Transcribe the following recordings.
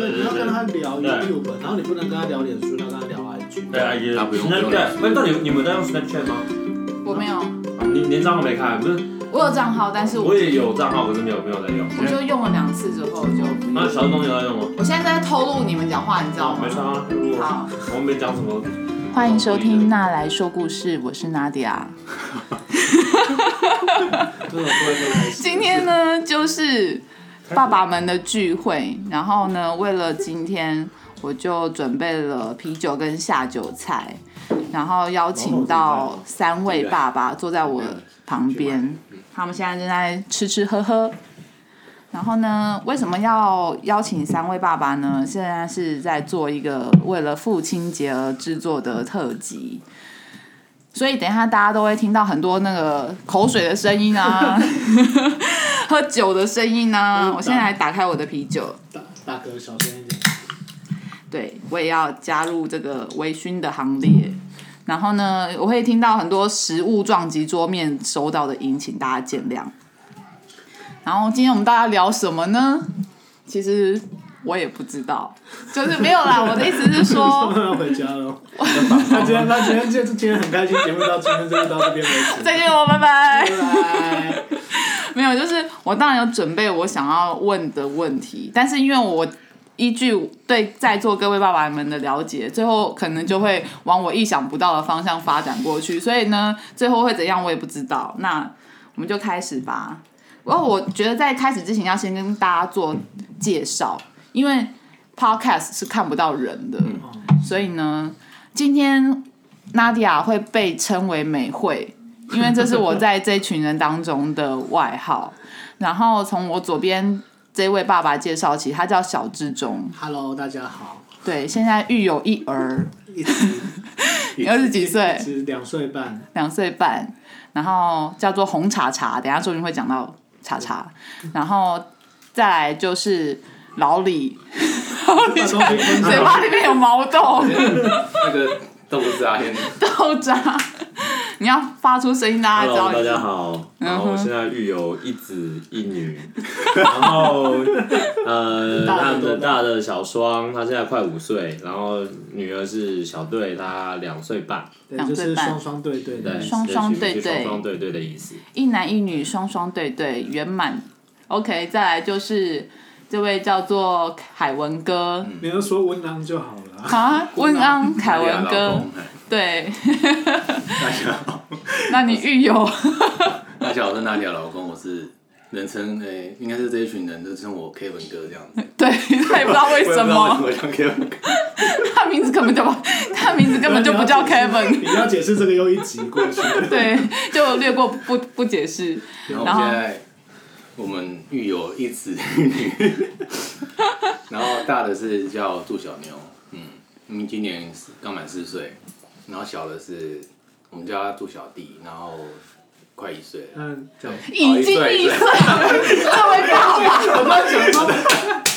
对，你要跟他聊 YouTube，然后你不能跟他聊脸书，要跟他聊 IG。对啊，也他不用 Snapchat，那到底你们在用 Snapchat 吗？我没有，你连账号没开，不是？我有账号，但是我也有账号，可是没有没有在用。我就用了两次之后就。那小东有在用吗？我现在在偷录你们讲话，你知道吗没？差啊，如果好，我们没讲什么，欢迎收听《娜来说故事》，我是 Nadia。今天呢，就是爸爸们的聚会，然后呢，为了今天，我就准备了啤酒跟下酒菜，然后邀请到三位爸爸坐在我旁边，他们现在正在吃吃喝喝。然后呢，为什么要邀请三位爸爸呢？现在是在做一个为了父亲节而制作的特辑，所以等一下大家都会听到很多那个口水的声音啊，喝酒的声音啊。我现在来打开我的啤酒，大大哥小声一点。对我也要加入这个微醺的行列。然后呢，我会听到很多食物撞击桌面收到的音，请大家见谅。然后今天我们大家聊什么呢？其实我也不知道，就是没有啦。我的意思是说，要回家了。他今天他今天就今天很开心，节目到今天就到这边为止。再见我，拜拜。拜拜。没有，就是我当然有准备我想要问的问题，但是因为我依据对在座各位爸爸们的了解，最后可能就会往我意想不到的方向发展过去，所以呢，最后会怎样我也不知道。那我们就开始吧。然后我觉得在开始之前要先跟大家做介绍，因为 podcast 是看不到人的，所以呢，今天 Nadia 会被称为美惠，因为这是我在这群人当中的外号。然后从我左边这位爸爸介绍起，他叫小志忠，Hello，大家好。对，现在育有一儿，一直 你儿子几岁？两岁半。两岁半，然后叫做红茶茶，等下说不定会讲到茶茶，然后再来就是老李，老李。嘴巴里面有毛豆。那个都不是阿天，豆渣，你要发出声音，大家知道 Hello，大家好，嗯然后我现在育有一子一女，然后呃，大的他们大大的小双，他现在快五岁，然后女儿是小队，她两岁半，对，就是双双对对。双双对对。双双对对的意思。一男一女双双对对圆满。OK，再来就是这位叫做凯文哥，你要说温安就好了。啊，温安凯文哥，对，大家好，那你狱友？大家好，我是娜迪亚老公，我是人称诶、应该是这一群人都称我 Kevin 哥这样子。对，他也不知道为什么，么叫 Kevin 哥，他名字根本就不，他名字根本就不叫 Kevin，你要解释这个又一集过去。对，就略过不不解释。然后然后现在我们育有一子一女，然后大的是叫杜小妞，嗯，因为今年刚满四岁，然后小的是我们叫他杜小弟，然后快一岁了。嗯。已经一岁，这位爸爸，我刚才讲说，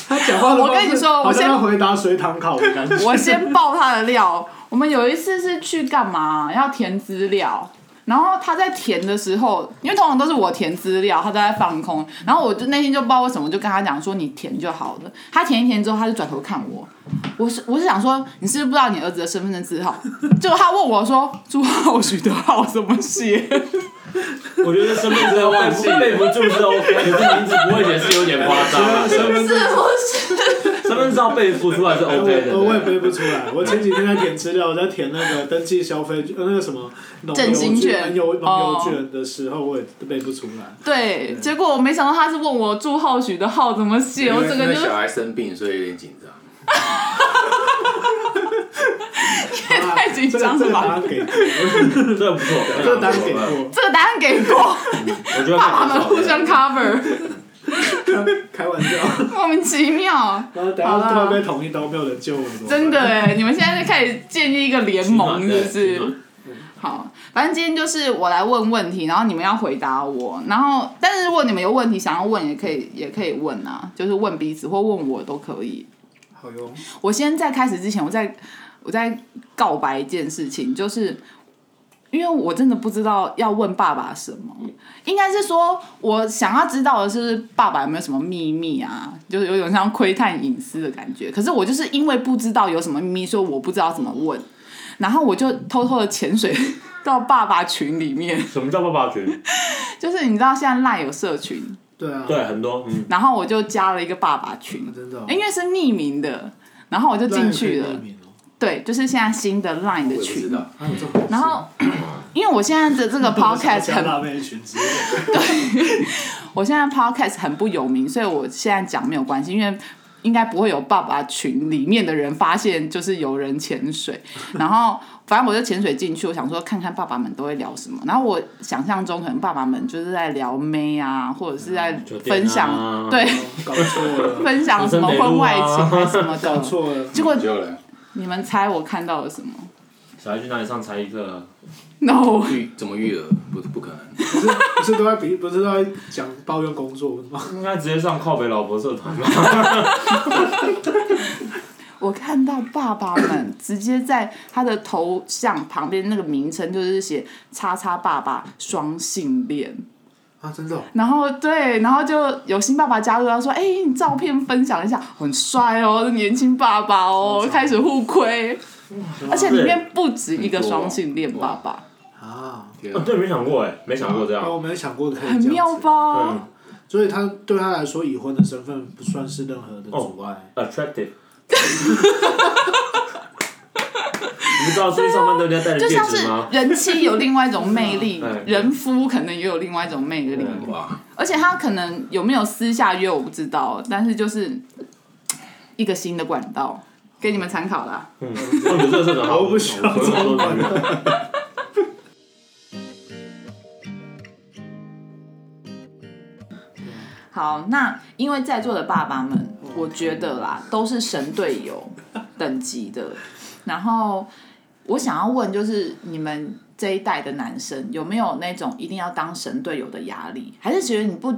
他讲话的我跟你说我先回答随堂考的感觉。我先爆他的料。我们有一次是去干嘛？要填资料。然后他在填的时候，因为通常都是我填资料，他都在放空。然后我就那天就不知道为什么，就跟他讲说你填就好了。他填一填之后，他就转头看我。我是我是想说，你是不是不知道你儿子的身份证字号？就 他问我说朱浩许的号怎么写？我觉得身份证背不背不住是 OK，可是名字不会写是有点夸张啊。身份证，身份证背不出来是 OK 的。我我也背不出来。我前几天在填资料，我在填那个登记消费呃那个什么农振兴邮券邮农哦邮券的时候，我也背不出来。对，结果我没想到他是问我朱浩许的号怎么写，我整个就小孩生病，所以有点紧张。太紧张了吧这个答案？给过，这个不错，这个答案给过。这个答案给过，我觉得爸爸们。互相 cover，开玩笑，莫名其妙。然后等下突然被捅一刀，没有人救我，真的哎，你们现在就开始建立一个联盟，是不是？好，反正今天就是我来问问题，然后你们要回答我。然后，但是如果你们有问题想要问，也可以，也可以问啊，就是问彼此或问我都可以。好哟。我先在开始之前，我在我在告白一件事情，就是因为我真的不知道要问爸爸什么，应该是说我想要知道的是爸爸有没有什么秘密啊，就是有点像窥探隐私的感觉。可是我就是因为不知道有什么秘密，所以我不知道怎么问，然后我就偷偷的潜水 到爸爸群里面，什么叫爸爸群？就是你知道现在赖有社群，对啊，对，很多，嗯，然后我就加了一个爸爸群，真的哦，因为是匿名的，然后我就进去了对，就是现在新的 Line 的群，然后 因为我现在的这个 podcast 很加辣妹群之类的，我现在 podcast 很不有名，所以我现在讲没有关系，因为应该不会有爸爸群里面的人发现就是有人潜水，然后反正我就潜水进去，我想说看看爸爸们都会聊什么，然后我想象中可能爸爸们就是在聊妹啊，或者是在分享、对搞错了，分享什么婚外情还是什么搞的，错了，结果你们猜我看到了什么小孩去哪里上才艺课？？No，育怎么育儿不不可能，不是不是都在比，不是都在讲抱怨工作吗？应该直接上靠北老婆社团吧？我看到爸爸们直接在他的头像旁边那个名称就是写“叉叉爸爸双性恋啊，真的哦，”，然后对，然后就有新爸爸加入，他说：“哎、你照片分享一下，很帅哦，年轻爸爸哦，开始互亏。”而且里面不止一个双性恋爸爸，啊，哦，天啊对，没想过哎，没想过这样。我没有想过很妙？吧？嗯所以他对他来说，已婚的身份不算是任何的阻碍。attractive。你不知道出去上班都一定要戴着戒就像是指吗？人妻有另外一种魅力，人夫可能也有另外一种魅力。哇，而且他可能有没有私下约我不知道，但是就是一个新的管道给你们参考啦。嗯，好，我不需要这种管道。好，那因为在座的爸爸们，我觉得啦都是神队友等级的。然后我想要问，就是你们这一代的男生有没有那种一定要当神队友的压力？还是觉得你不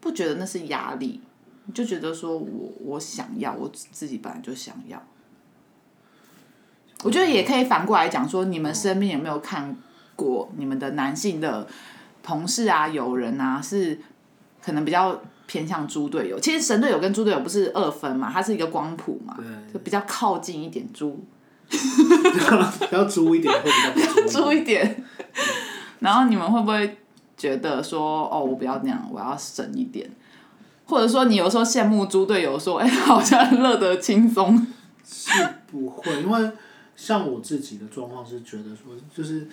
不觉得那是压力？你就觉得说我我想要，我自己本来就想要。我觉得也可以反过来讲说，你们身边有没有看过你们的男性的同事啊、友人啊，是可能比较偏向猪队友。其实神队友跟猪队友不是二分嘛，它是一个光谱嘛，就比较靠近一点猪，要租一点会比较不猪 一点。然后你们会不会觉得说，哦，我不要那样，我要省一点？或者说，你有时候羡慕猪队友说，哎、好像乐得轻松。是不会，因为像我自己的状况是觉得说，就是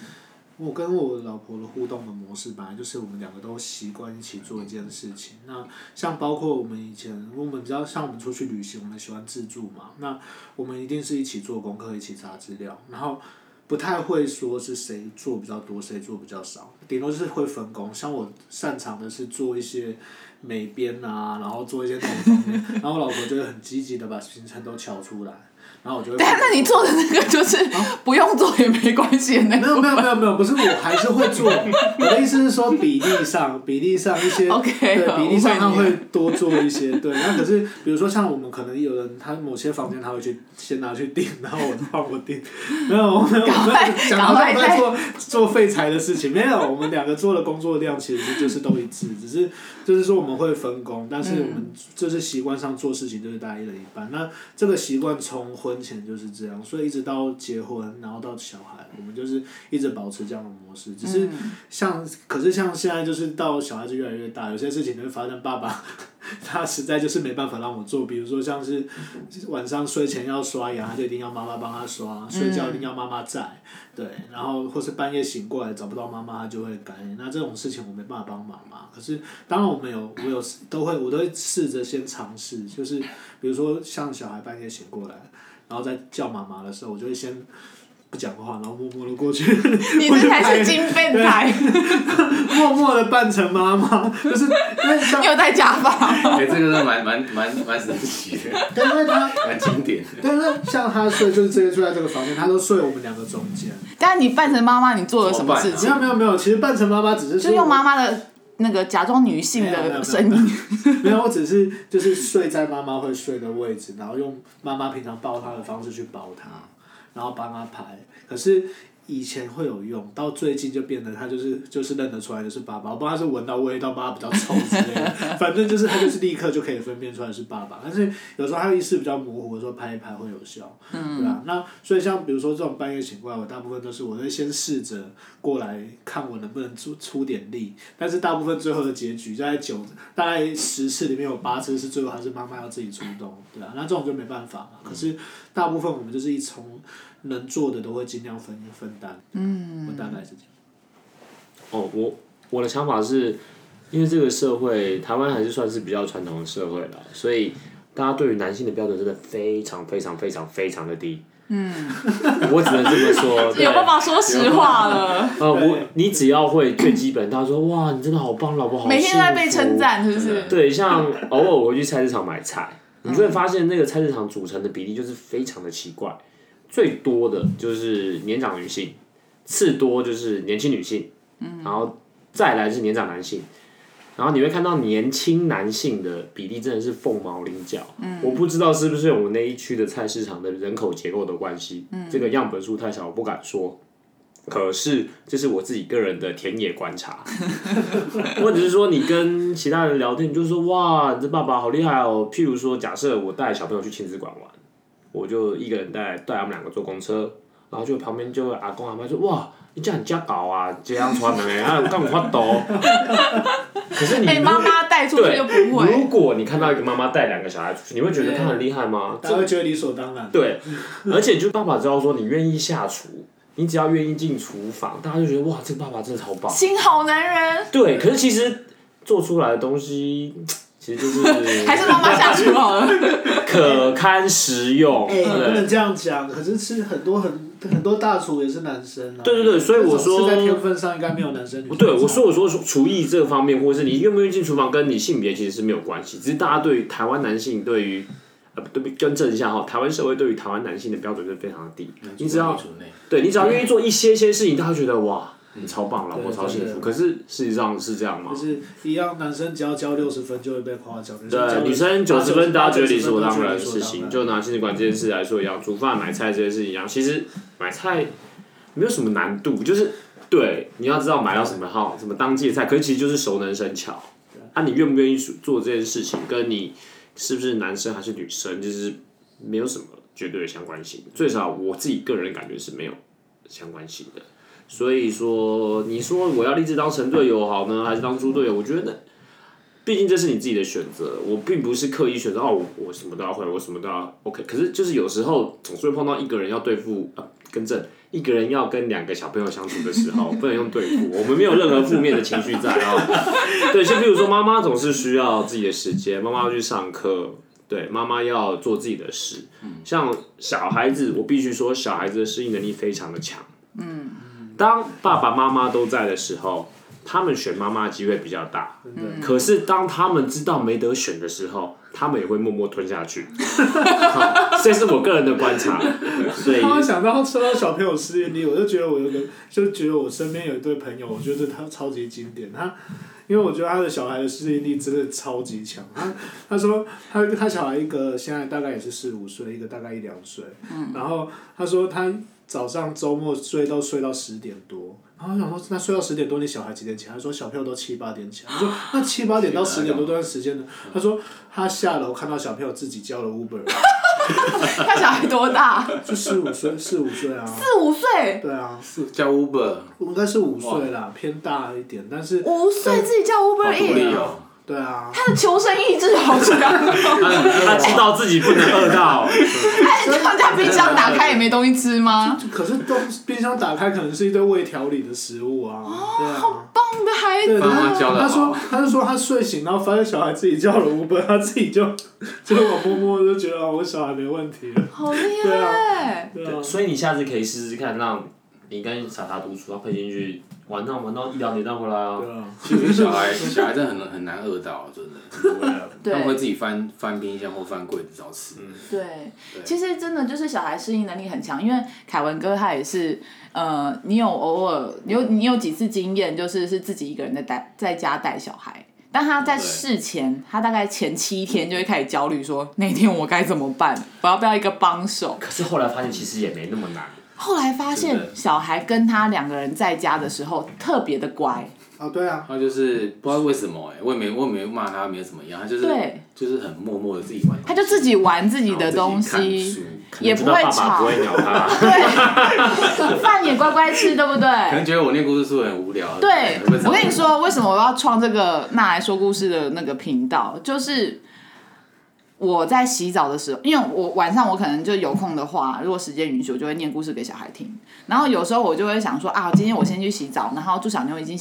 我跟我老婆的互动的模式，本来就是我们两个都习惯一起做一件事情。那像包括我们以前，我们比较像我们出去旅行，我们喜欢自助嘛，那我们一定是一起做功课，一起查资料，然后。不太会说是谁做比较多，谁做比较少，顶多就是会分工。像我擅长的是做一些美编啊，然后做一些那种方面，然后我老婆就会很积极的把行程都敲出来，然后我就会。但那你做的那个就是不用做也没关系的那没有个。没有没有没有，不是我还是会做。我的意思是说比例上，比例上一些对比例上他会多做一些。对，那可是比如说像我们可能有人他某些房间他会去先拿去订，然后我换我订。没有没有没快有，讲好像我赶快在做做废材的事情，没有，我们两个做的工作量其实就是都一致，只是就是说我们会分工，但是我们就是习惯上做事情就是大家一人一半。那这个习惯从婚前就是这样，所以一直到结婚，然后到小孩，我们就是一直保持这样的模式。只是像，可是像现在就是到小孩子越来越大，有些事情就会发生爸爸 他实在就是没办法让我做，比如说像是晚上睡前要刷牙，他就一定要妈妈帮他刷，睡觉一定要妈妈在，对，然后或是半夜醒过来找不到妈妈，他就会改。那这种事情我没办法帮忙嘛。可是当然我们有，我有都会，我都会试着先尝试，就是比如说像小孩半夜醒过来，然后再叫妈妈的时候，我就会先。不讲话，然后默默的过去，你这才是金变态，默默的扮成妈妈，就是因为你有戴假发吗？哎，这个是蛮蛮蛮蛮神奇的，对，因为他，蛮经典的。但是像他睡就是直接睡在这个房间，他都睡我们两个中间。但你扮成妈妈，你做了什么事没情？有没有没有，其实扮成妈妈只是就用妈妈的那个假装女性的声音。没有，我只是就是睡在妈妈会睡的位置，然后用妈妈平常抱她的方式去抱她，然后帮他拍。可是以前会有用，到最近就变得他就是就是认得出来就是爸爸。我不知道他是闻到味道，爸爸比较臭之类的，反正就是他就是立刻就可以分辨出来是爸爸。但是有时候他意识比较模糊的时候，拍一拍会有效，对吧、那所以像比如说这种半夜醒过来，我大部分都是我会先试着过来看我能不能出出点力，但是大部分最后的结局在九大概十次里面有八次是最后还是妈妈要自己出动，对啊，那这种就没办法嘛。可是大部分我们就是一从能做的都会尽量分分担，嗯，我大概是这样。哦，我我的想法是，因为这个社会，台湾还是算是比较传统的社会了，所以大家对于男性的标准真的非常非常非常非常的低。嗯，我只能这么说。对有办法说实话了，呃，我你只要会最基本，他说哇，你真的好棒，老婆好每天在被称赞，是不是？对，像偶尔我会去菜市场买菜，你就会发现那个菜市场组成的比例就是非常的奇怪，最多的就是年长女性，次多就是年轻女性，嗯然后再来是年长男性，然后你会看到年轻男性的比例真的是凤毛麟角。嗯我不知道是不是我们那一区的菜市场的人口结构的关系，嗯这个样本数太小，我不敢说。可是，这是我自己个人的田野观察，或者是说你跟其他人聊天，你就说哇，你这爸爸好厉害哦。譬如说，假设我带小朋友去亲子馆玩，我就一个人带带他们两个坐公车，然后就旁边就阿公阿妈说哇，你这样家搞啊，这样穿的呢，啊，干嘛发抖？可是你 妈妈带出去就不如，果你看到一个妈妈带两个小孩出去，你会觉得她很厉害吗？大家会觉得理所当然。对，而且就爸爸知道说你愿意下厨，你只要愿意进厨房，大家就觉得哇，这个爸爸真的超棒。心好男人，对，可是其实做出来的东西，其实就是 还是妈妈下厨好了。可堪食用。哎、不对能这样讲。可是是很多很很多大厨也是男生啊。对对对所以我说是在天分上应该没有男生女对，我说我说厨艺这方面，或者是你愿不愿意进厨房，跟你性别其实是没有关系，只是大家对于台湾男性对于呃对不更正一下哈，台湾社会对于台湾男性的标准是非常的低，你只要对你只要愿意做一些些事情，大家觉得哇，你超棒，老婆超幸福。可是事实上是这样吗就？是一样，男生只要交六十分就会被夸奖。对，女生九十分大家觉得理所当然的的事情，就拿亲子馆这件事来说一样，煮饭、买菜这件事情一样。其实买菜没有什么难度，就是对你要知道买到什么号、什么当季的菜，可是其实就是熟能生巧。啊，你愿不愿意做这件事情，跟你是不是男生还是女生，就是没有什么绝对的相关性。最少我自己个人感觉是没有相关性的。所以说，你说我要立志当神队友好呢，还是当猪队友？我觉得，毕竟这是你自己的选择，我并不是刻意选择哦，我我什么都要会，我什么都要 OK。可是就是有时候总是会碰到一个人要对付啊，更正，一个人要跟两个小朋友相处的时候，不能用对付，我们没有任何负面的情绪在啊。对，就比如说妈妈总是需要自己的时间，妈妈要去上课。对，妈妈要做自己的事。像小孩子，我必须说，小孩子的适应能力非常的强。当爸爸妈妈都在的时候，他们选妈妈的机会比较大。可是当他们知道没得选的时候，他们也会默默吞下去。好这是我个人的观察。所以突然想到说到小朋友适应力，我就觉得我有个，就觉得我身边有一对朋友，我觉得他超级经典。他，因为我觉得他的小孩的适应力真的超级强。他他说他他小孩一个现在大概也是四五岁，一个大概一两岁。然后他说他早上周末睡都睡到十点多。然后我想说，那睡到十点多，你小孩几点起来？他说小朋友都七八点起来。我说那七八点到十点多这段时间呢？他说他下楼看到小朋友自己叫了 Uber，他小孩多大？就四五岁，四五岁啊。四五岁，对啊，四叫 Uber，应该是五岁啦，偏大一点，但是五岁自己叫好 Uber 独立 E，哦。对啊，他的求生意志好强哦。他知道自己不能饿到，他他家冰箱打开也没东西吃吗？可是东冰箱打开可能是一堆未调理的食物啊，对啊。棒的孩对，子，爸妈教得他说，他就说他睡醒，然后发现小孩自己叫了 Uber，他自己就就我摸摸就觉得哦，我小孩没问题了，好厉对害！对啊，所以你下次可以试试看，让你跟傻傻独处，他可以进去玩到玩到一两点再回来啊。对啊，其实小孩 小孩真的很很难饿到，真的。他们会自己翻翻冰箱或翻柜子找吃。对，其实真的就是小孩适应能力很强，因为凯文哥他也是，呃，你有偶尔你有你有几次经验，就是是自己一个人在带在家带小孩。但他在事前，他大概前七天就会开始焦虑，说那天我该怎么办？我要不要一个帮手？可是后来发现其实也没那么难。后来发现小孩跟他两个人在家的时候特别的乖，哦，对啊，他就是不知道为什么哎、我也没我也没骂他，没有怎么样，他就是对。就是很默默的自己玩，他就自己玩自己的东西，也不会吵。不会鸟他。对，饭也乖乖吃，对不对？可能对？觉得我念故事书很无聊。对。我跟你说，为什么我要创这个那来说故事的那个频道，就是。我在洗澡的时候，因为我晚上我可能就有空的话，如果时间允许，我就会念故事给小孩听。然后有时候我就会想说啊，今天我先去洗澡，然后朱小妞已经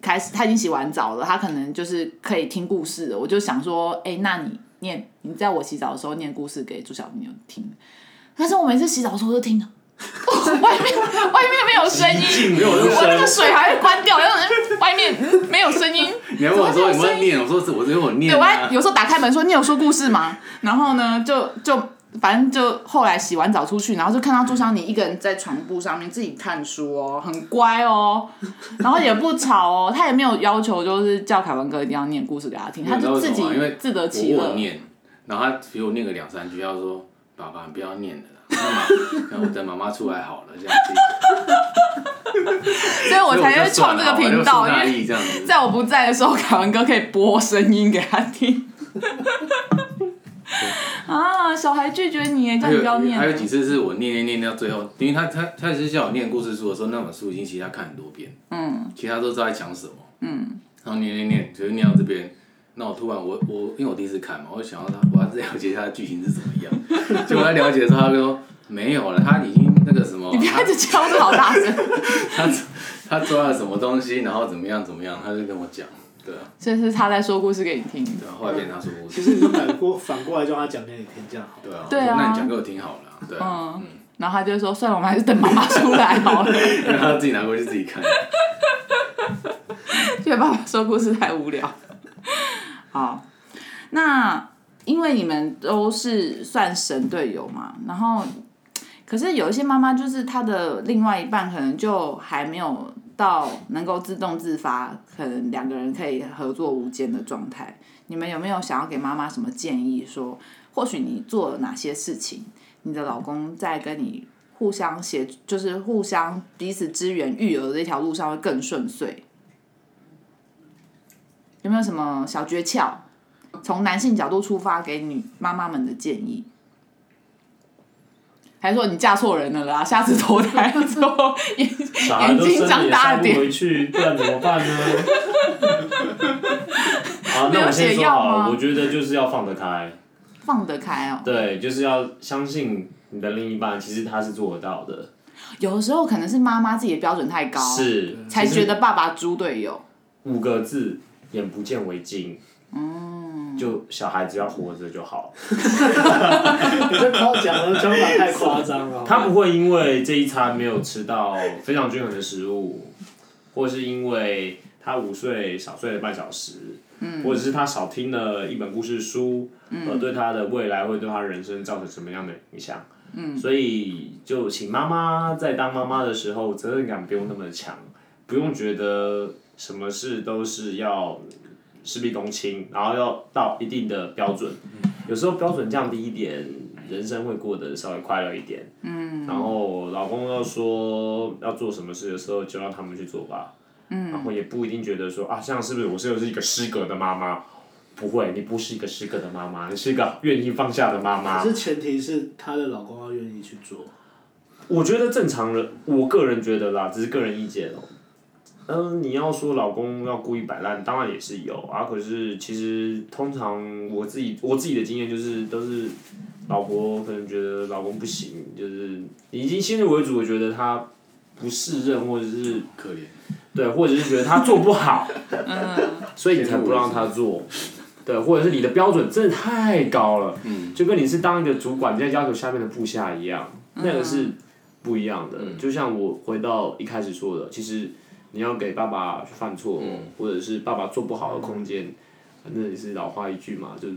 开始，她已经洗完澡了，她可能就是可以听故事了。我就想说，哎、那你念，你在我洗澡的时候念故事给朱小妞听。但是我每次洗澡的时候都听了，外面外面没有声音，没有那我那个，水还会关掉，然后嗯外面嗯没有声音。你还问我说有没有念？我说是我只有我念对，我还啊。有时候打开门说：“你有说故事吗？”然后呢，就就反正就后来洗完澡出去，然后就看到朱香妮一个人在床铺上面自己看书哦，很乖哦，然后也不吵哦，他也没有要求就是叫凯文哥一定要念故事给他听，他就自己自得其乐。念，然后他给我念个两三句，他说：“爸爸，你不要念了 然后我等妈妈出来好了，这样子。”所以我才会创这个频道，因因为为这样子。在我不在的时候，凯文哥可以播声音给他听。啊，小孩拒绝你耶，叫你不要念了。还有几次是我念念念到最后，因为他他他是叫我念故事书的时候，那本书已经其实他看很多遍，嗯其他都知道在讲什么，嗯，然后念念念，就是念到这边，那我突然我我因为我第一次看嘛，我就想要他我要了解他的剧情是怎么样，结果他了解的时候，他就说没有了，他已经那个什么，你不要一直敲的好大声。他他抓了什么东西，然后怎么样怎么样，他就跟我讲，对啊，这是他在说故事给你听。对啊，后来变他说故事其事，实你就反过反过来叫他讲给你听，这样好。对啊，对啊那你讲给我听好了啊，对啊，嗯，然后他就说：“算了，我们还是等妈妈出来好了。让他自己拿过去自己看，” 觉得爸爸说故事太无聊。好，那因为你们都是算神队友嘛，然后可是有一些妈妈就是她的另外一半可能就还没有到能够自动自发，可能两个人可以合作无间的状态。你们有没有想要给妈妈什么建议说或许你做了哪些事情，你的老公在跟你互相协，就是互相彼此支援育儿这条路上会更顺遂？有没有什么小诀窍？从男性角度出发，给女妈妈们的建议？还是说你嫁错人了啦？下次投胎之后眼小孩都眼睛生了也张大点回去，不然怎么办呢？好，没有那我先说好了，我觉得就是要放得开，放得开哦。对，就是要相信你的另一半，其实他是做得到的，有的时候可能是妈妈自己的标准太高，是才觉得爸爸猪队友。五个字，眼不见为净。嗯，就小孩子要活着就好，你这夸奖的讲法太夸张了。他不会因为这一餐没有吃到非常均衡的食物，或是因为他午睡少睡了半小时，嗯，或者是他少听了一本故事书，嗯，而对他的未来会对他人生造成什么样的影响？嗯，所以就请妈妈在当妈妈的时候，责任感不用那么强，不用觉得什么事都是要事必躬亲，然后要到一定的标准，有时候标准降低一点，人生会过得稍微快乐一点。嗯，然后老公要说要做什么事的时候，就让他们去做吧。嗯，然后也不一定觉得说啊，这样是不是我是不是一个失格的妈妈？不会，你不是一个失格的妈妈，你是一个愿意放下的妈妈可。是前提是她的老公要愿意去做。我觉得正常人，我个人觉得啦，只是个人意见哦、嗯、你要说老公要故意摆烂，当然也是有啊。可是其实通常我自己我自己的经验就是，都是老婆可能觉得老公不行，就是已经先入为主，的觉得他不胜任，或者是可怜。对，或者是觉得他做不好，所以你才不让他做。对，或者是你的标准真的太高了，嗯就跟你是当一个主管在要求下面的部下一样，那个是不一样的。就像我回到一开始说的，其实你要给爸爸犯错，或者是爸爸做不好的空间，反正也是老话一句嘛，就是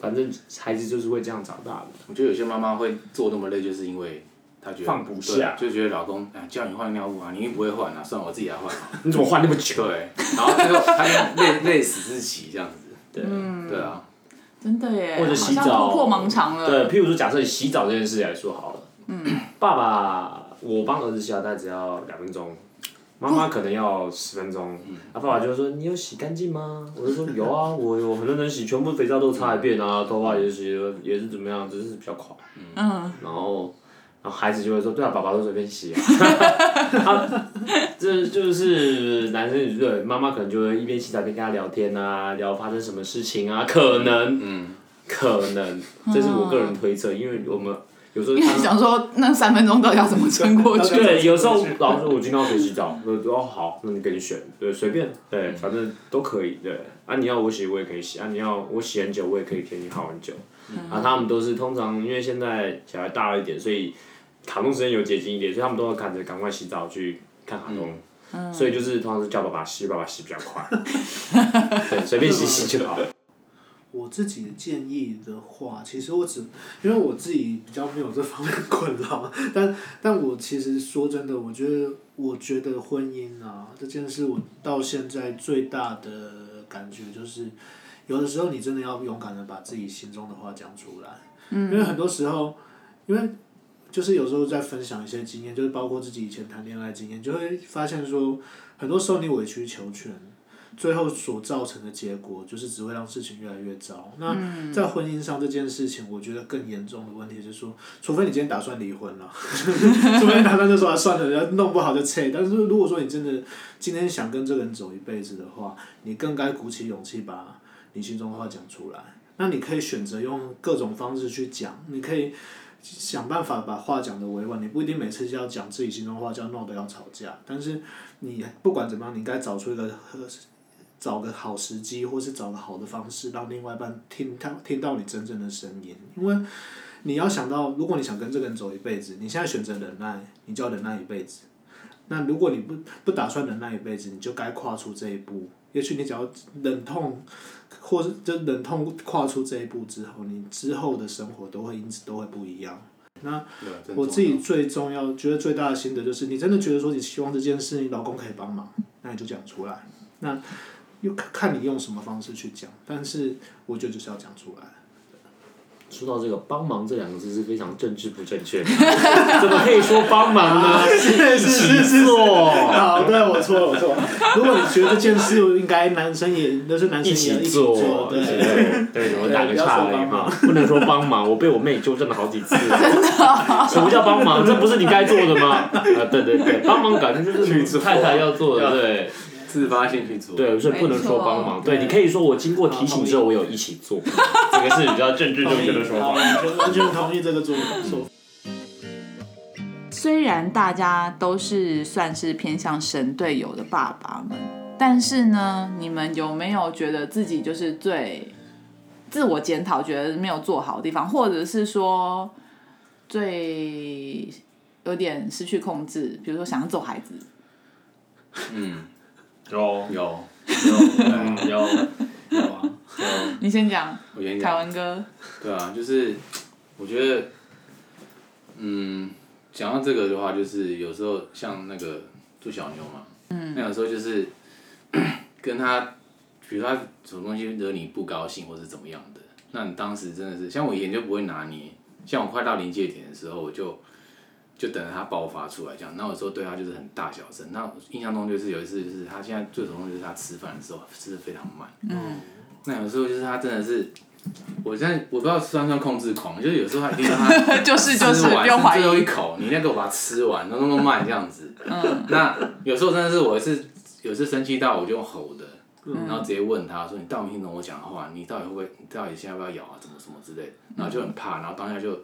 反正孩子就是会这样长大的。我觉得有些妈妈会做那么累，就是因为她觉得放不下就觉得老公哎叫你换尿布啊，你又不会换啊，算了我自己来换啊。你怎么换那么久？对，然后最后她就累累死自己这样子。对对啊，真的耶，或者洗澡突破盲肠了。对，譬如说，假设你洗澡这件事来说好了，嗯，爸爸我帮儿子洗澡大概只要两分钟，妈妈可能要十分钟。啊，爸爸就会说你有洗干净吗？我就说有啊，我有很认真洗，全部肥皂都擦一遍啊，头发也洗了，也是怎么样，只是比较快。嗯，然后，然后孩子就会说：“对啊，爸爸都随便洗啊。啊”这就是男生女对妈妈可能就会一边洗澡一边跟他聊天啊，聊发生什么事情啊，可能，嗯，可能，这是我个人推测，因为我们有时候因为想说那三分钟到底要怎么撑过去？对，有时候老师说我今天要谁洗澡，我说哦好，那你给你选，对，随便，对，反正都可以，对，啊你要我洗我也可以洗，啊你要我洗很久我也可以陪你耗很久，啊他们都是通常因为现在小孩大了一点，所以卡通时间有接近一点，所以他们都要赶着赶快洗澡去看卡通，所以就是通常是叫爸爸洗，爸爸洗比较快，对，随便洗洗就好。我自己的建议的话，其实我只因为我自己比较没有这方面的困扰，但但我其实说真的，我觉得我觉得婚姻啊这件事，我到现在最大的感觉就是，有的时候你真的要勇敢的把自己心中的话讲出来，因为很多时候，因为就是有时候在分享一些经验，就是包括自己以前谈恋爱经验，就会发现说，很多时候你委曲求全。最后所造成的结果就是只会让事情越来越糟。那在婚姻上这件事情，我觉得更严重的问题是说，除非你今天打算离婚了，除非你打算就说、啊、算了，要弄不好就撤。但是如果说你真的今天想跟这个人走一辈子的话，你更该鼓起勇气把你心中的话讲出来。那你可以选择用各种方式去讲，你可以想办法把话讲得委婉，你不一定每次就要讲自己心中话，就要闹得要吵架。但是你不管怎么样，你应该找出一个合适。找个好时机，或是找个好的方式，让另外一半听他听到你真正的声音。因为你要想到，如果你想跟这个人走一辈子，你现在选择忍耐，你就要忍耐一辈子。那如果你不不打算忍耐一辈子，你就该跨出这一步。也许你只要忍痛，或是就忍痛跨出这一步之后，你之后的生活都会因此都会不一样。那我自己最重要，觉得最大的心得就是，你真的觉得说你希望这件事你老公可以帮忙，那你就讲出来。那又看看你用什么方式去讲，但是我觉得就是要讲出来。说到这个“帮忙”这两个字是非常政治不正确的，怎么可以说帮忙呢？是是是是做，好，对我错了，我错了。如果你觉得这件事应该男生也，那是男生一起也一起做，对对对，我打个岔而已嘛，不能说帮忙，我被我妹纠正了好几次。什么叫帮忙？这不是你该做的吗？啊，对对对，帮忙感觉就是太太要做的，对。自发性去做。对，所以不能说帮忙。对，你可以说我经过提醒之后，我有一起做，这个是比较政治正确的说法。完全同意这个做法。说虽然大家都是算是偏向神队友的爸爸们，但是呢，你们有没有觉得自己就是最自我检讨，觉得没有做好的地方，或者是说最有点失去控制，比如说想要揍孩子？嗯，有。有。有。有。有啊，你先讲，凯我先讲。文哥。对啊，就是我觉得，嗯，讲到这个的话，就是有时候像那个杜小牛嘛，嗯，那有时候就是 跟他，比如他什么东西惹你不高兴，或是怎么样的，那你当时真的是，像我以前就不会拿捏，像我快到临界点的时候，我就就等着它爆发出来这样，那有时候对它就是很大小声，那我印象中就是有一次就是他现在最头痛就是他吃饭的时候吃的非常慢，嗯，那有时候就是他真的是。我现在我不知道算不算控制狂，就是有时候还听到他就是 就是吃完不用怀最后一。口，你那个我把它吃完，都那么慢这样子。嗯那有时候真的是我是有次生气到我就用吼的，嗯然后直接问他说：“你到底听懂我讲的话？你到底会不会？你到底现在要不要咬啊？怎么什么之类的？”然后就很怕，然后当下就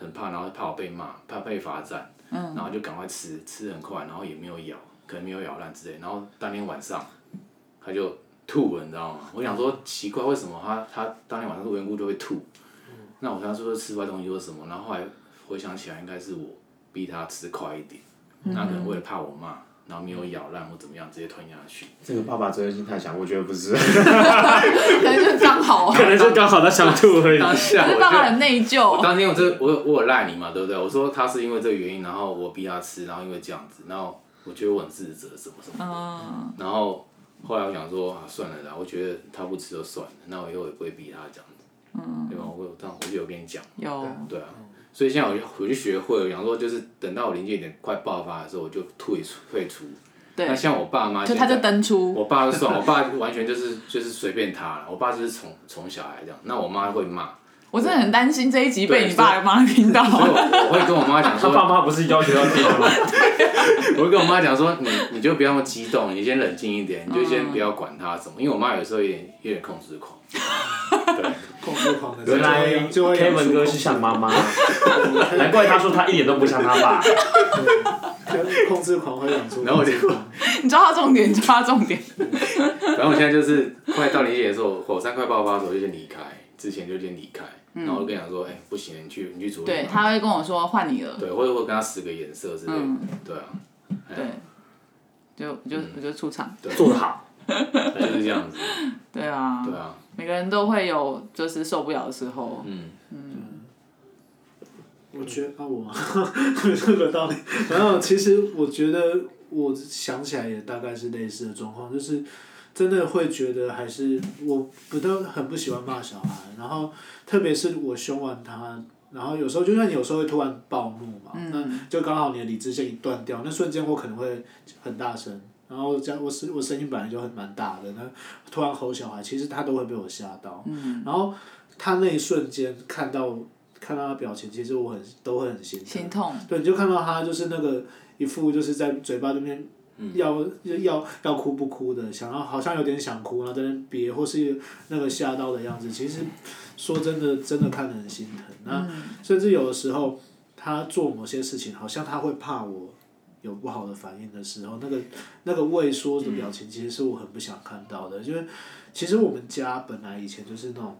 很怕，然后怕我被骂，怕被罚站，嗯然后就赶快吃，吃得很快，然后也没有咬，可能没有咬烂之类。然后当天晚上他就吐了，你知道吗？我想说奇怪，为什么他他当天晚上无缘无故就会吐？那我他说吃坏东西或什么，然后后来回想起来，应该是我逼他吃快一点，那可能为了怕我骂，然后没有咬烂或怎么样，直接吞下去。这个爸爸责任心太强，我觉得不是，可能就刚好，可能就刚好他想吐而已。当下可是我。爸爸很内我疚。当天我这我有我有赖你嘛，对不对？我说他是因为这个原因，然后我逼他吃，然后因为这样子，然后我觉得我很自责什么什么的。嗯，然后后来我想说啊，算了啦，我觉得他不吃就算了，那我以后也不会逼他这样子，嗯，对吧？我有这样，我就有跟你讲，有对啊，所以现在我就我就学会了，想说就是等到我临界点快爆发的时候，我就退出退出。对那，像我爸妈就他就，登出，我爸就算，我爸完全就是就是随便他了，我爸就是宠宠小孩这样，那我妈会骂，我真的很担心这一集被你爸妈听到。所以我我会跟我妈讲他说，爸妈不是要求要听的吗？我会跟我妈讲说，你你就不要那么激动，你先冷静一点，你就先不要管他什么，因为我妈有时候有点有点控制狂。对，控制狂的原来就会养出 Kevin 哥是像妈妈，难怪他说他一点都不像他爸。控制狂会养出，然后我就你抓到重点，抓到重点。然后我现在就是快到临界点的时候，火山快爆发的时候就先离开，之前就先离开，然后我跟你讲说，哎、不行，你去你去处理对，他会跟我说换你了。对，或者我跟他使个眼色之类的，嗯。对啊，对，就我就我就出场。做得好，就是这样子，对啊，对啊，每个人都会有就是受不了的时候。嗯，嗯我觉得啊，我轮到你。然后其实我觉得，我想起来也大概是类似的状况，就是真的会觉得还是我不都很不喜欢骂小孩，然后特别是我凶完他，然后有时候就算你有时候会突然暴怒嘛，那就刚好你的理智线一断掉，那瞬间我可能会很大声。然后这样，我声我声音本来就很蛮大的，那突然吼小孩，其实他都会被我吓到。然后他那一瞬间看到看到他表情，其实我很都会很心疼。心痛，对，你就看到他就是那个一副就是在嘴巴这边要、要要哭不哭的，想要好像有点想哭，然后在那边憋，或是那个吓到的样子。其实说真的，真的看得很心疼。那、甚至有的时候他做某些事情，好像他会怕我有不好的反应的时候，那个那个畏缩的表情，其实是我很不想看到的。因为其实我们家本来以前就是那种。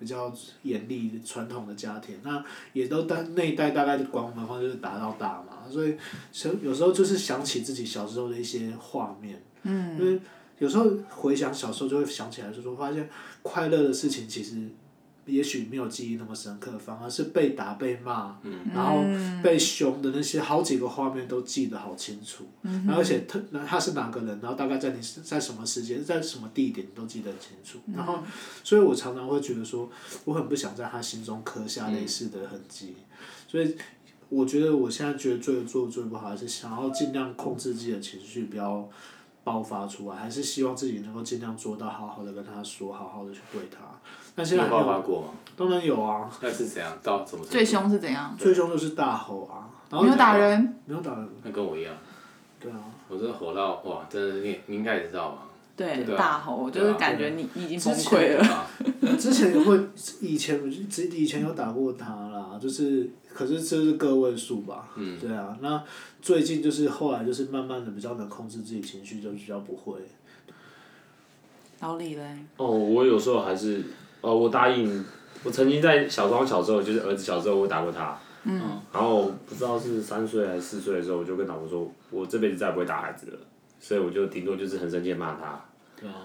比较严厉的传统的家庭，那也都但那一代大概管我们的方就是打到大嘛，所以有有时候就是想起自己小时候的一些画面，嗯，因为有时候回想小时候就会想起来，就说发现快乐的事情其实也许没有记忆那么深刻，反而是被打被骂，然后被凶的那些好几个画面都记得好清楚，然后而且他他是哪个人，然后大概在你在什么时间，在什么地点你都记得很清楚，然后所以我常常会觉得说，我很不想在他心中刻下类似的痕迹，所以我觉得我现在觉得最做得最不好，还是想要尽量控制自己的情绪，不要爆发出来，还是希望自己能够尽量做到好好的跟他说，好好的去对他。但你有爆现在还没有，发过吗？当然有啊，那是怎样？到怎么程度？最凶是怎样？最凶就是大吼啊，然后没有打人，没有打人，那跟我一样，对啊，我真的吼到哇，真的是你你应该也知道吧，对，对啊。大吼，就是感觉你你已经崩溃了。啊，之前也会，以前之以前有打过他啦，就是可是这是个位数吧，嗯。对啊，那最近就是后来就是慢慢的比较能控制自己情绪，就比较不会。老李嘞，哦，我有时候还是，哦，我答应，我曾经在小庄小时候，就是儿子小时候，我打过他。嗯。然后不知道是三岁还是四岁的时候，我就跟老婆说，我这辈子再也不会打孩子了，所以我就顶多就是很生气的骂他。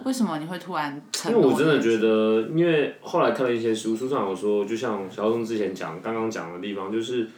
为什么你会突然因为？我真的觉得，因为后来看了一些书，书上有说，就像小钟之前讲，刚刚讲的地方，就是，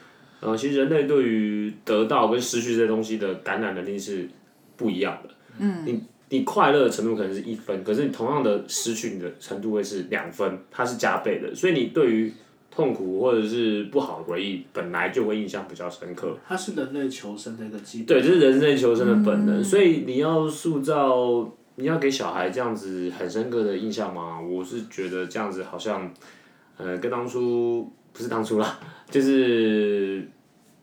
呃，其实人类对于得到跟失去这些东西的感染能力是不一样的。嗯。你你快乐的程度可能是一分，可是你同样的失去你的程度会是两分，它是加倍的，所以你对于痛苦或者是不好的回忆，本来就会印象比较深刻。它是人类求生的一个基本。对，这是人类求生的本能，所以你要塑造，你要给小孩这样子很深刻的印象吗？我是觉得这样子好像，呃，跟当初不是当初啦，就是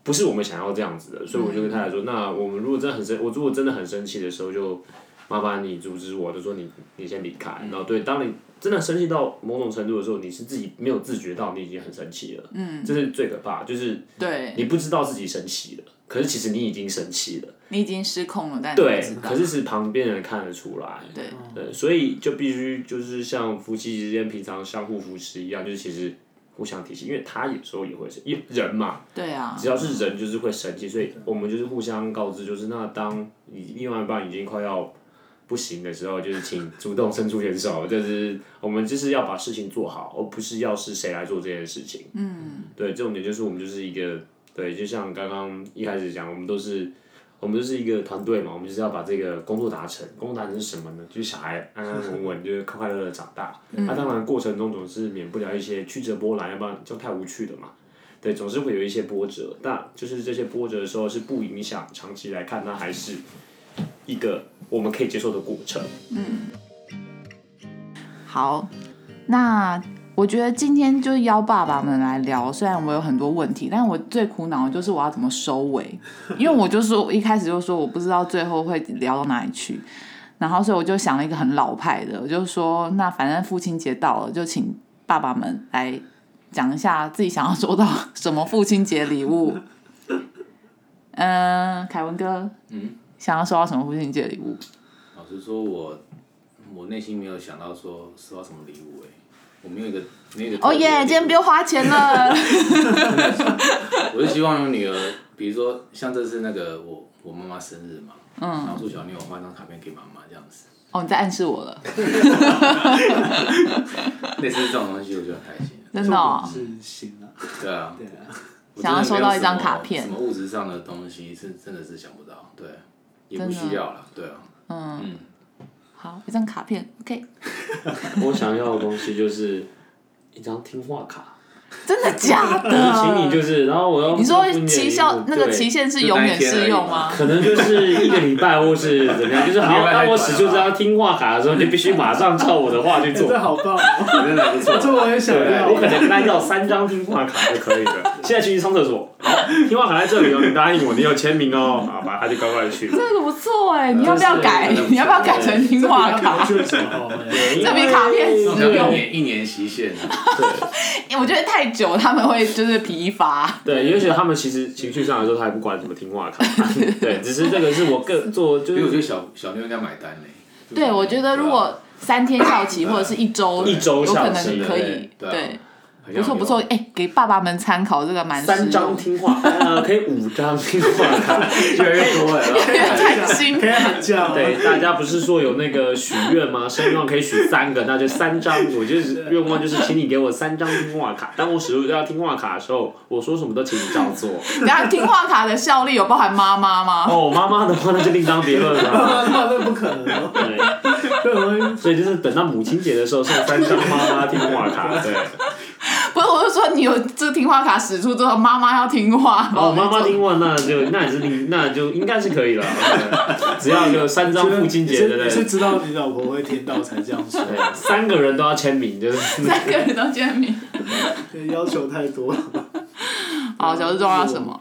不是我们想要这样子的，所以我就跟太太说，那我们如果真的很生，我如果真的很生气的时候，就麻烦你阻止我，就说你你先离开，然后对，当你真的生气到某种程度的时候，你是自己没有自觉到你已经很生气了，嗯，这是最可怕，就是对。你不知道自己生气了，可是其实你已经生气了。你已经失控了，但对可是是旁边人看得出来，对。对，所以就必须就是像夫妻之间平常相互扶持一样，就是其实互相提醒，因为他有时候也会生，因为人嘛，对啊，只要是人就是会生气，所以我们就是互相告知，就是那当你另外一半已经快要不行的时候，就是请主动伸出援手，就是我们就是要把事情做好，而不是要是谁来做这件事情。嗯，对，重点就是我们就是一个对，就像刚刚一开始讲，我们都是。我们就是一个团队嘛，我们就是要把这个工作达成。工作达成是什么呢？就是小孩安安稳稳，就是快快乐乐长大。那、当然过程中总是免不了一些曲折波澜，要不然就太无趣了嘛。对，总是会有一些波折，但就是这些波折的时候是不影响长期来看，那还是一个我们可以接受的过程。嗯好，那我觉得今天就邀爸爸们来聊，虽然我有很多问题，但是我最苦恼的就是我要怎么收尾，因为我就说一开始就说我不知道最后会聊到哪里去，然后所以我就想了一个很老派的，我就说那反正父亲节到了，就请爸爸们来讲一下自己想要收到什么父亲节礼物。嗯，凯文哥，嗯，想要收到什么父亲节礼物？老实说，我我内心没有想到说收到什么礼物哎、我没有一个没有一个。哦耶，今天不用花钱了。我就希望有女儿，比如说像这次那个我我妈妈生日嘛，嗯，然后祝小妞我画一张卡片给妈妈这样子，哦，你在暗示我了，类似这种东西我就很开心。真的、哦。是行 啊，对啊，对啊，想要收到一张卡片什么物质上的东西是真的是想不到，对，也不需要了，对啊，嗯，好，一张卡片，OK，我想要的东西就是一张听话卡，真的假的 请你？就是，然后我要你说期效那个期限是永远适用吗？可能就是一个礼拜，或是怎么样，就是好，当我使出这张听话卡的时候，你必须马上照我的话去哎，做这。好棒哦，真的不错。这我也想，要，我可能跟他要三张听话卡就可以了。现在去上厕所，好，听话卡在这里哦，你答应我，你有签名哦，好吧，他就乖乖的去。这个不错哎，你要不要改？你要不要改成听话卡？这比卡片实用。年一年期限啊，对我觉得太久他们会就是疲乏。对，也许他们其实情绪上来说，他也不管什么听话卡，对，只是这个是我个做就是所以我觉得小小妞应该买单嘞。对，我觉得如果三天效期或者是一周，一周有可校期可以。对不错不错，哎，给爸爸们参考，这个蛮三张。听话，呃，可以五张听话卡。越来越多了，太新可以喊价哦，对，大家不是说有那个许愿吗？生愿望可以许三个，那就三张。我就是愿望就是，请你给我三张听话卡。当我使用这张听话卡的时候，我说什么都请你照做。然后听话卡的效力有包含妈妈吗？哦，妈妈的话那就另当别论了。那那不可能哦，对，对，我所以就是等到母亲节的时候送三张妈妈听话卡。对，不是，我是说你有这个听话卡使出之后，妈妈要听话。哦，妈妈听话，那就那也是听那就应该是可以了。只要有三张父亲节，对不你是？知道你老婆会听到才这样说，三个人都要签名，就是三个人都签名。对要求太多了。好，小智重要什么？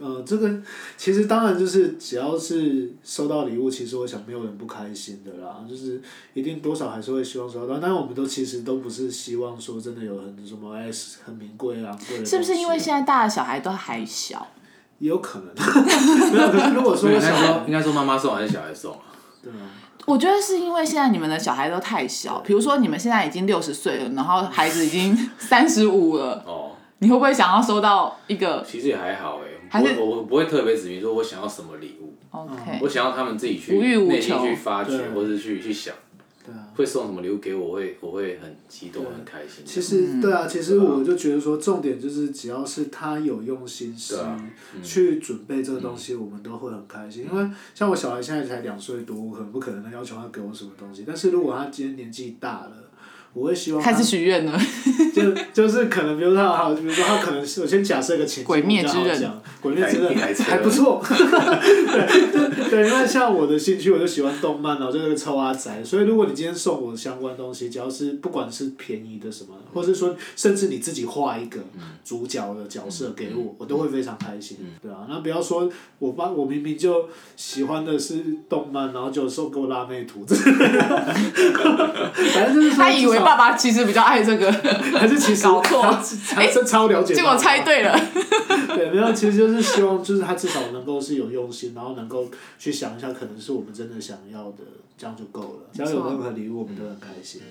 我呃，这个其实当然就是只要是收到礼物，其实我想没有人不开心的啦，就是一定多少还是会希望收到，但是我们都其实都不是希望说真的有很什么哎很名贵啊，是不是因为现在大的小孩都还小？也有可能，没有。可是如果说应该说应该说妈妈送还是小孩送啊？对啊，我觉得是因为现在你们的小孩都太小，比如说你们现在已经六十岁了，然后孩子已经三十五了，哦，你会不会想要收到一个其实也还好哎，还是我我不会特别指明说我想要什么礼物，OK？我想要他们自己去内心去发掘，或者去去想，对啊。会送什么礼物给我，我会我会很激动很开心。其实对啊，其实我就觉得说，重点就是只要是他有用心思对啊去准备这个东西，我们都会很开心。因为像我小孩现在才两岁多，我可能不可能要求他给我什么东西。但是如果他今天年纪大了，我会希望他开始许愿了，就就是可能，比如说他好，比如说他可能是我先假设一个情境，鬼灭之刃。比较好讲，鬼灭之刃还不错。对 对，因为像我的兴趣，我就喜欢动漫，然后就是个臭阿宅，所以如果你今天送我相关东西，只要是不管是便宜的什么，或是说甚至你自己画一个主角的角色给我，我都会非常开心，对啊。那不要说我爸，我明明就喜欢的是动漫，然后就送给我辣妹图，反正就是说他以为爸爸其实比较爱这个，还是其实搞错他 他是超了解，结果猜。对了。对，没有，其实就是希望，就是他至少能够是有用心，然后能够去想一下，可能是我们真的想要的，这样就够了。只要有任何礼物，我们都很开心。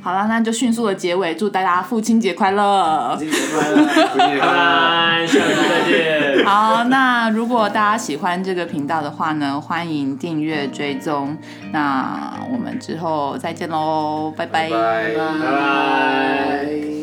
好了，那就迅速的结尾，祝大家父亲节快乐。父亲节快乐！拜拜，下次再见。好，那如果大家喜欢这个频道的话呢，欢迎订阅追踪。那我们之后再见喽，拜拜拜拜拜拜。